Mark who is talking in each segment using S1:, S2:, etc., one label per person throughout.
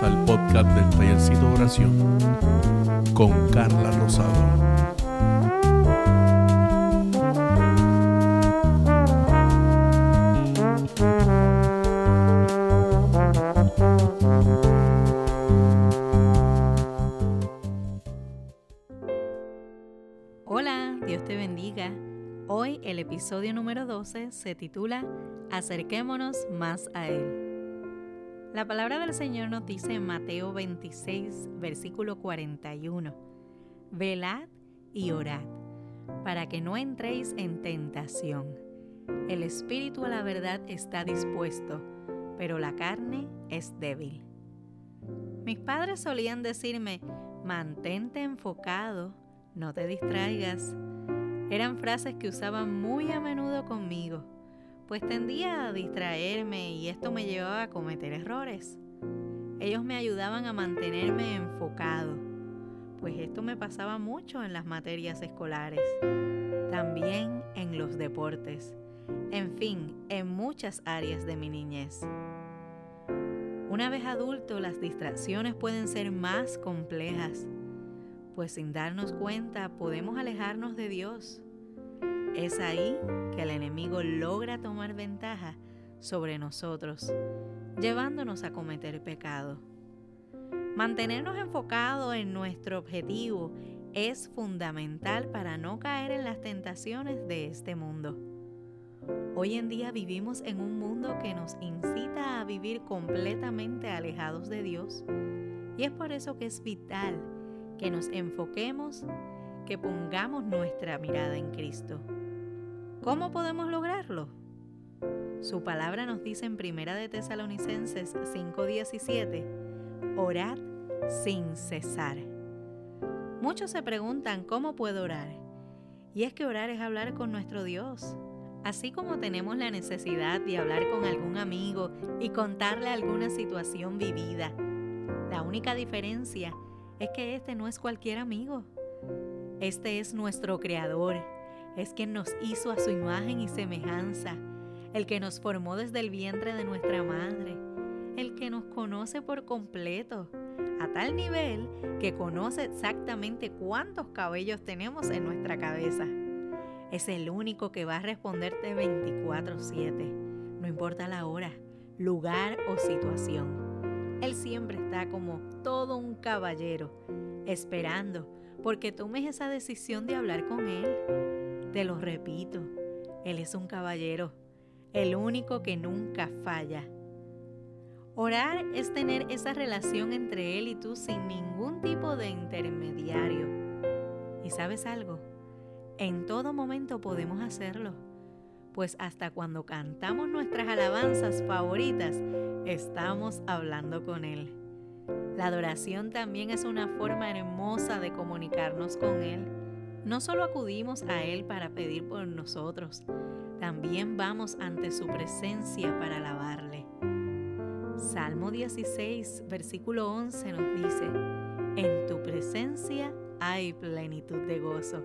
S1: Al podcast del Tallercito de Oración con Carla Rosado.
S2: Hola, Dios te bendiga. Hoy el episodio número 12 se titula Acerquémonos más a Él. La palabra del Señor nos dice en Mateo 26, versículo 41, Velad y orad, para que no entréis en tentación. El espíritu a la verdad está dispuesto, pero la carne es débil. Mis padres solían decirme, mantente enfocado, no te distraigas. Eran frases que usaban muy a menudo conmigo pues tendía a distraerme y esto me llevaba a cometer errores. Ellos me ayudaban a mantenerme enfocado, pues esto me pasaba mucho en las materias escolares, también en los deportes, en fin, en muchas áreas de mi niñez. Una vez adulto, las distracciones pueden ser más complejas, pues sin darnos cuenta podemos alejarnos de Dios es ahí que el enemigo logra tomar ventaja sobre nosotros, llevándonos a cometer pecado. Mantenernos enfocados en nuestro objetivo es fundamental para no caer en las tentaciones de este mundo. Hoy en día vivimos en un mundo que nos incita a vivir completamente alejados de Dios y es por eso que es vital que nos enfoquemos, que pongamos nuestra mirada en Cristo. ¿Cómo podemos lograrlo? Su palabra nos dice en Primera de Tesalonicenses 5:17, orad sin cesar. Muchos se preguntan cómo puedo orar. Y es que orar es hablar con nuestro Dios. Así como tenemos la necesidad de hablar con algún amigo y contarle alguna situación vivida. La única diferencia es que este no es cualquier amigo. Este es nuestro Creador es quien nos hizo a su imagen y semejanza, el que nos formó desde el vientre de nuestra madre, el que nos conoce por completo, a tal nivel que conoce exactamente cuántos cabellos tenemos en nuestra cabeza. Es el único que va a responderte 24/7, no importa la hora, lugar o situación. Él siempre está como todo un caballero, esperando porque tomes esa decisión de hablar con Él. Te lo repito, Él es un caballero, el único que nunca falla. Orar es tener esa relación entre Él y tú sin ningún tipo de intermediario. ¿Y sabes algo? En todo momento podemos hacerlo, pues hasta cuando cantamos nuestras alabanzas favoritas, estamos hablando con Él. La adoración también es una forma hermosa de comunicarnos con Él. No solo acudimos a Él para pedir por nosotros, también vamos ante su presencia para alabarle. Salmo 16, versículo 11 nos dice, En tu presencia hay plenitud de gozo,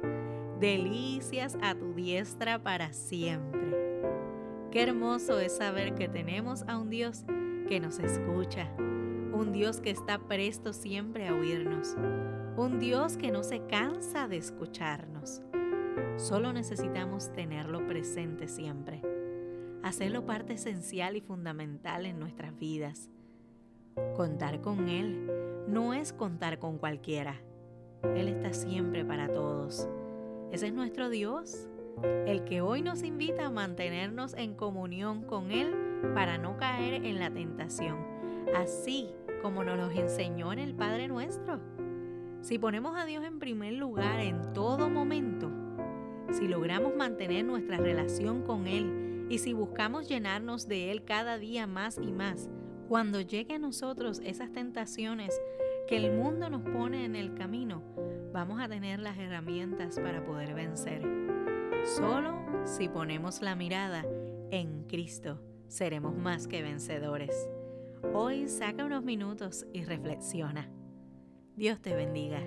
S2: delicias a tu diestra para siempre. Qué hermoso es saber que tenemos a un Dios que nos escucha, un Dios que está presto siempre a oírnos, un Dios que no se cansa de escucharnos. Solo necesitamos tenerlo presente siempre, hacerlo parte esencial y fundamental en nuestras vidas. Contar con Él no es contar con cualquiera. Él está siempre para todos. Ese es nuestro Dios, el que hoy nos invita a mantenernos en comunión con Él para no caer en la tentación, así como nos lo enseñó en el Padre nuestro. Si ponemos a Dios en primer lugar en todo momento, si logramos mantener nuestra relación con Él y si buscamos llenarnos de Él cada día más y más, cuando llegue a nosotros esas tentaciones que el mundo nos pone en el camino, vamos a tener las herramientas para poder vencer. Solo si ponemos la mirada en Cristo, seremos más que vencedores. Hoy saca unos minutos y reflexiona. Dios te bendiga.